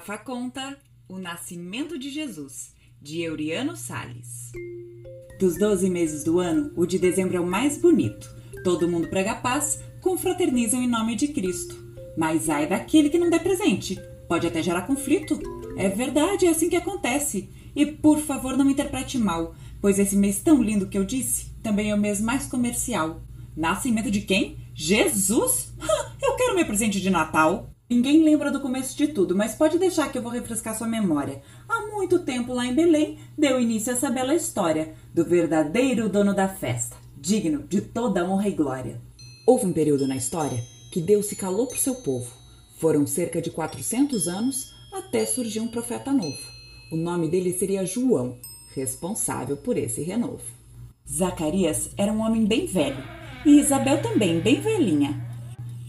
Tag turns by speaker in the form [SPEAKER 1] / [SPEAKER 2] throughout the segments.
[SPEAKER 1] Rafa conta O Nascimento de Jesus, de Euriano Sales. Dos 12 meses do ano, o de dezembro é o mais bonito. Todo mundo prega paz, confraternizam em nome de Cristo. Mas ai daquele que não der presente. Pode até gerar conflito. É verdade, é assim que acontece. E por favor, não me interprete mal, pois esse mês tão lindo que eu disse também é o mês mais comercial. Nascimento de quem? Jesus? Eu quero meu presente de Natal. Ninguém lembra do começo de tudo, mas pode deixar que eu vou refrescar sua memória. Há muito tempo lá em Belém deu início a essa bela história do verdadeiro dono da festa, digno de toda honra e glória. Houve um período na história que Deus se calou para o seu povo. Foram cerca de 400 anos até surgir um profeta novo. O nome dele seria João, responsável por esse renovo. Zacarias era um homem bem velho e Isabel também bem velhinha.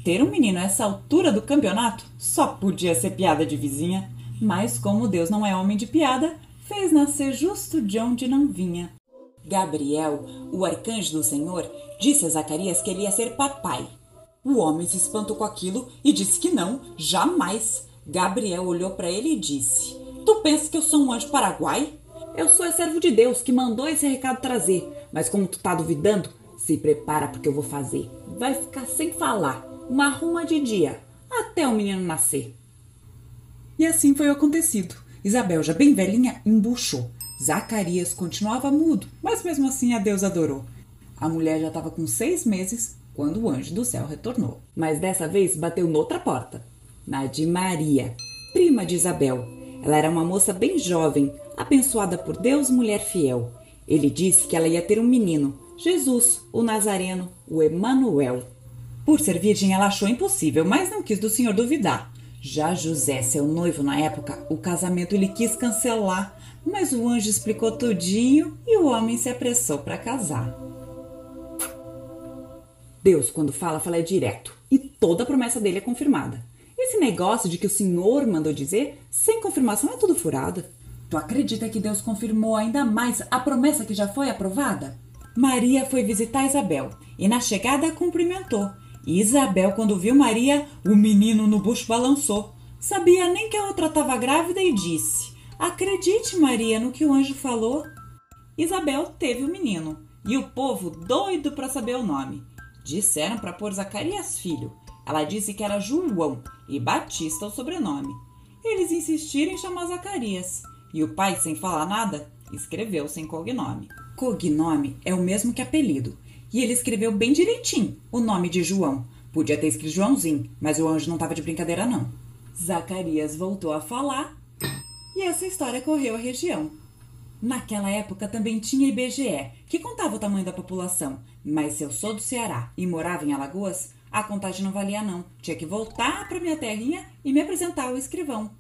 [SPEAKER 1] Ter um menino a essa altura do campeonato só podia ser piada de vizinha, mas como Deus não é homem de piada, fez nascer justo de onde não vinha. Gabriel, o arcanjo do Senhor, disse a Zacarias que ele ia ser papai. O homem se espantou com aquilo e disse que não, jamais. Gabriel olhou para ele e disse: Tu pensa que eu sou um anjo paraguai? Eu sou servo de Deus que mandou esse recado trazer, mas como tu tá duvidando, se prepara porque eu vou fazer. Vai ficar sem falar uma ruma de dia, até o menino nascer. E assim foi acontecido. Isabel, já bem velhinha, embuchou. Zacarias continuava mudo, mas mesmo assim a Deus adorou. A mulher já estava com seis meses quando o anjo do céu retornou. Mas dessa vez bateu noutra porta. Na de Maria, prima de Isabel. Ela era uma moça bem jovem, abençoada por Deus, mulher fiel. Ele disse que ela ia ter um menino, Jesus, o Nazareno, o Emanuel. Por ser virgem, ela achou impossível, mas não quis do senhor duvidar. Já José, seu noivo na época, o casamento ele quis cancelar, mas o anjo explicou tudinho e o homem se apressou para casar. Deus, quando fala, fala é direto, e toda a promessa dele é confirmada. Esse negócio de que o senhor mandou dizer, sem confirmação é tudo furado. Tu acredita que Deus confirmou ainda mais a promessa que já foi aprovada? Maria foi visitar Isabel e na chegada a cumprimentou Isabel, quando viu Maria, o menino no bucho balançou. Sabia nem que a outra estava grávida e disse: Acredite, Maria, no que o anjo falou. Isabel teve o menino e o povo doido para saber o nome. Disseram para pôr Zacarias filho. Ela disse que era João e Batista o sobrenome. Eles insistiram em chamar Zacarias e o pai, sem falar nada, escreveu sem cognome. Cognome é o mesmo que apelido e ele escreveu bem direitinho o nome de João. Podia ter escrito Joãozinho, mas o anjo não estava de brincadeira, não. Zacarias voltou a falar e essa história correu a região. Naquela época também tinha IBGE, que contava o tamanho da população, mas se eu sou do Ceará e morava em Alagoas, a contagem não valia não. Tinha que voltar para minha terrinha e me apresentar ao escrivão.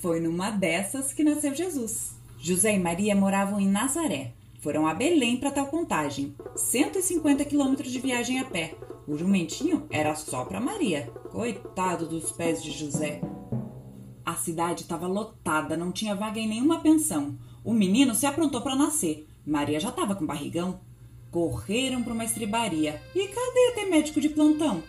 [SPEAKER 1] Foi numa dessas que nasceu Jesus. José e Maria moravam em Nazaré, foram a Belém para tal contagem, 150 quilômetros de viagem a pé. O jumentinho era só para Maria. Coitado dos pés de José. A cidade estava lotada, não tinha vaga em nenhuma pensão. O menino se aprontou para nascer. Maria já estava com barrigão. Correram para uma estribaria. E cadê ter médico de plantão?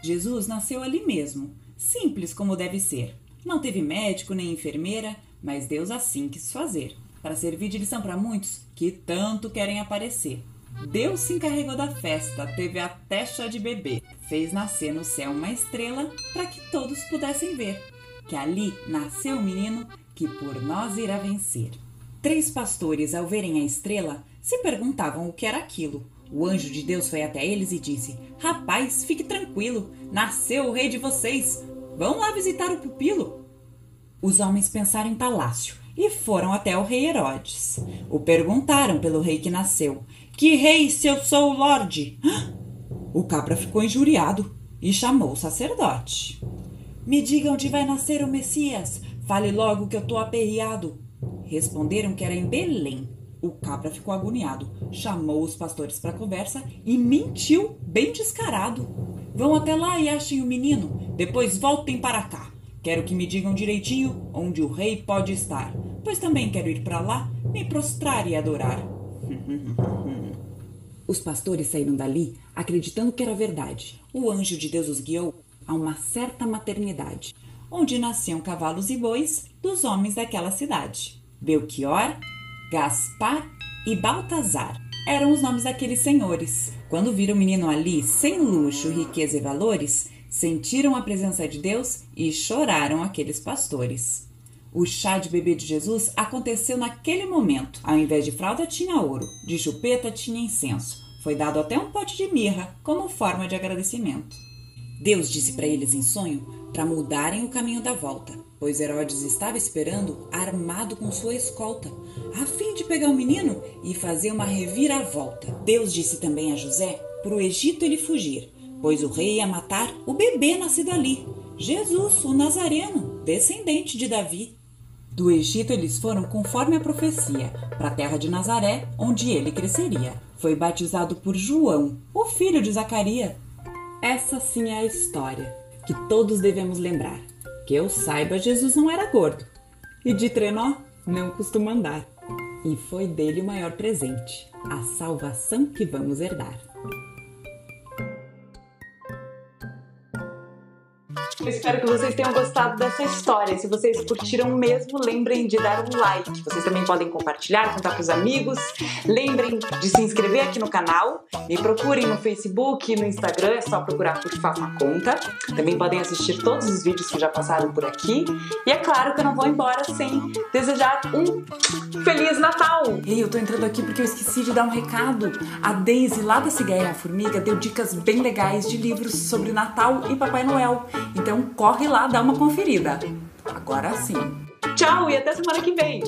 [SPEAKER 1] Jesus nasceu ali mesmo, simples como deve ser. Não teve médico nem enfermeira, mas Deus assim quis fazer para servir de lição para muitos que tanto querem aparecer. Deus se encarregou da festa, teve até chá de bebê, fez nascer no céu uma estrela para que todos pudessem ver que ali nasceu o menino que por nós irá vencer. Três pastores, ao verem a estrela, se perguntavam o que era aquilo. O anjo de Deus foi até eles e disse: Rapaz, fique tranquilo, nasceu o rei de vocês. Vão lá visitar o pupilo. Os homens pensaram em palácio e foram até o rei Herodes. O perguntaram pelo rei que nasceu: Que rei se eu sou o Lorde? O cabra ficou injuriado e chamou o sacerdote. Me diga onde vai nascer o Messias. Fale logo que eu tô aperreado. Responderam que era em Belém. O cabra ficou agoniado, chamou os pastores para conversa e mentiu bem descarado. Vão até lá e achem o menino, depois voltem para cá. Quero que me digam direitinho onde o rei pode estar, pois também quero ir para lá, me prostrar e adorar. Os pastores saíram dali acreditando que era verdade. O anjo de Deus os guiou a uma certa maternidade. onde nasciam cavalos e bois dos homens daquela cidade. Belchior, Gaspar e Baltazar eram os nomes daqueles senhores. Quando viram o menino ali, sem luxo, riqueza e valores, sentiram a presença de Deus e choraram aqueles pastores. O chá de bebê de Jesus aconteceu naquele momento. Ao invés de fralda, tinha ouro, de chupeta, tinha incenso. Foi dado até um pote de mirra, como forma de agradecimento. Deus disse para eles em sonho para mudarem o caminho da volta, pois Herodes estava esperando armado com sua escolta, a fim de pegar o menino e fazer uma reviravolta. Deus disse também a José para o Egito ele fugir, pois o rei ia matar o bebê nascido ali, Jesus, o Nazareno, descendente de Davi. Do Egito eles foram conforme a profecia, para a terra de Nazaré, onde ele cresceria. Foi batizado por João, o filho de Zacarias. Essa sim é a história que todos devemos lembrar. Que eu saiba, Jesus não era gordo. E de trenó não costuma andar. E foi dele o maior presente, a salvação que vamos herdar.
[SPEAKER 2] Eu espero que vocês tenham gostado dessa história. Se vocês curtiram mesmo, lembrem de dar um like. Vocês também podem compartilhar, contar para os amigos. Lembrem de se inscrever aqui no canal. Me procurem no Facebook, no Instagram, é só procurar por uma Conta. Também podem assistir todos os vídeos que já passaram por aqui. E é claro que eu não vou embora sem desejar um Feliz Natal!
[SPEAKER 1] Ei, eu tô entrando aqui porque eu esqueci de dar um recado. A Daisy, lá da Cigarra Formiga, deu dicas bem legais de livros sobre Natal e Papai Noel. Então então corre lá, dá uma conferida. Agora sim.
[SPEAKER 2] Tchau e até semana que vem.